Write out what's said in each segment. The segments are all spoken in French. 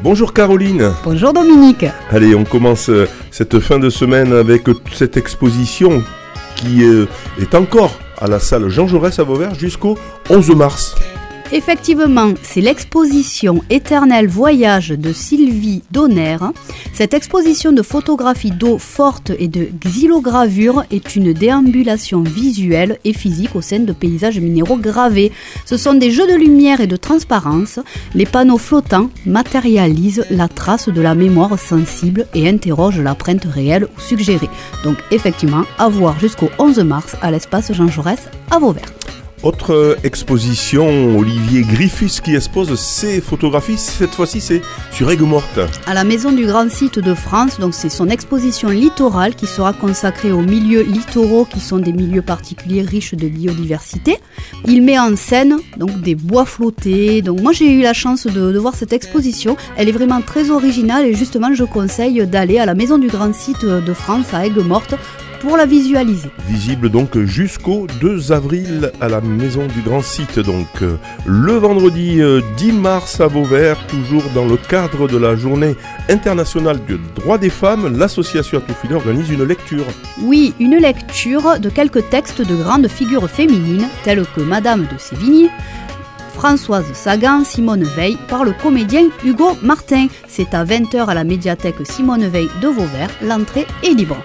Bonjour Caroline. Bonjour Dominique. Allez, on commence euh, cette fin de semaine avec cette exposition qui euh, est encore à la salle Jean Jaurès à Vauvert jusqu'au 11 mars. Effectivement, c'est l'exposition Éternel Voyage de Sylvie Donner. Cette exposition de photographie d'eau forte et de xylogravure est une déambulation visuelle et physique au sein de paysages minéraux gravés. Ce sont des jeux de lumière et de transparence. Les panneaux flottants matérialisent la trace de la mémoire sensible et interrogent l'empreinte réelle ou suggérée. Donc effectivement, à voir jusqu'au 11 mars à l'espace Jean Jaurès à Vauvert. Autre exposition, Olivier Griffus qui expose ses photographies. Cette fois-ci, c'est sur Aigues-Mortes. À la Maison du Grand Site de France, donc c'est son exposition littorale qui sera consacrée aux milieux littoraux qui sont des milieux particuliers riches de biodiversité. Il met en scène donc des bois flottés. Donc moi j'ai eu la chance de, de voir cette exposition. Elle est vraiment très originale et justement je conseille d'aller à la Maison du Grand Site de France à Aigues-Mortes pour la visualiser. Visible donc jusqu'au 2 avril à la Maison du Grand Site. Donc euh, le vendredi 10 mars à Vauvert, toujours dans le cadre de la journée internationale du droit des femmes, l'association Atoufilé organise une lecture. Oui, une lecture de quelques textes de grandes figures féminines telles que Madame de Sévigné, Françoise Sagan, Simone Veil par le comédien Hugo Martin. C'est à 20h à la médiathèque Simone Veil de Vauvert. L'entrée est libre.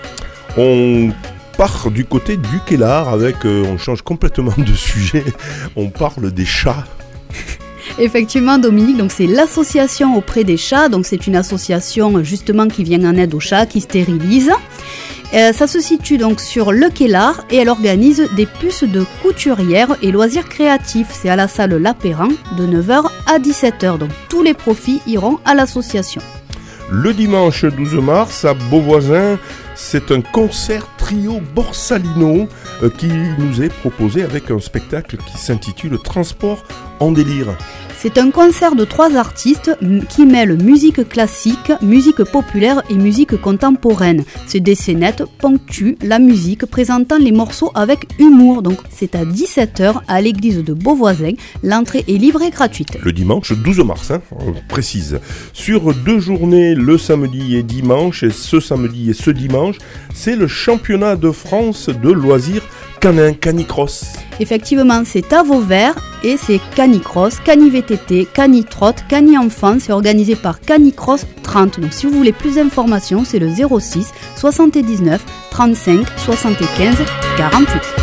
On part du côté du Kellar avec, euh, on change complètement de sujet, on parle des chats. Effectivement, Dominique, donc c'est l'association auprès des chats. Donc c'est une association justement qui vient en aide aux chats, qui stérilise. Euh, ça se situe donc sur le Kellar et elle organise des puces de couturière et loisirs créatifs. C'est à la salle Lapéran de 9h à 17h. Donc tous les profits iront à l'association. Le dimanche 12 mars à Beauvoisin, c'est un concert trio Borsalino euh, qui nous est proposé avec un spectacle qui s'intitule Transport en délire. C'est un concert de trois artistes qui mêlent musique classique, musique populaire et musique contemporaine. Ces décennettes ponctuent la musique présentant les morceaux avec humour. Donc c'est à 17h à l'église de Beauvoisin. L'entrée est libre et gratuite. Le dimanche 12 mars, hein, on précise. Sur deux journées, le samedi et dimanche, et ce samedi et ce dimanche, c'est le championnat de France de loisirs canin, canicross. Effectivement, c'est à Vauvert et c'est Canicross, Cani-VTT, Cani-Trot, Cani-Enfant. C'est organisé par Canicross 30. Donc si vous voulez plus d'informations, c'est le 06 79 35 75 48.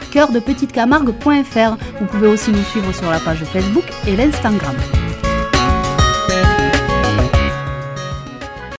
www.cœurdepetitecamargue.fr. Vous pouvez aussi nous suivre sur la page Facebook et l'Instagram.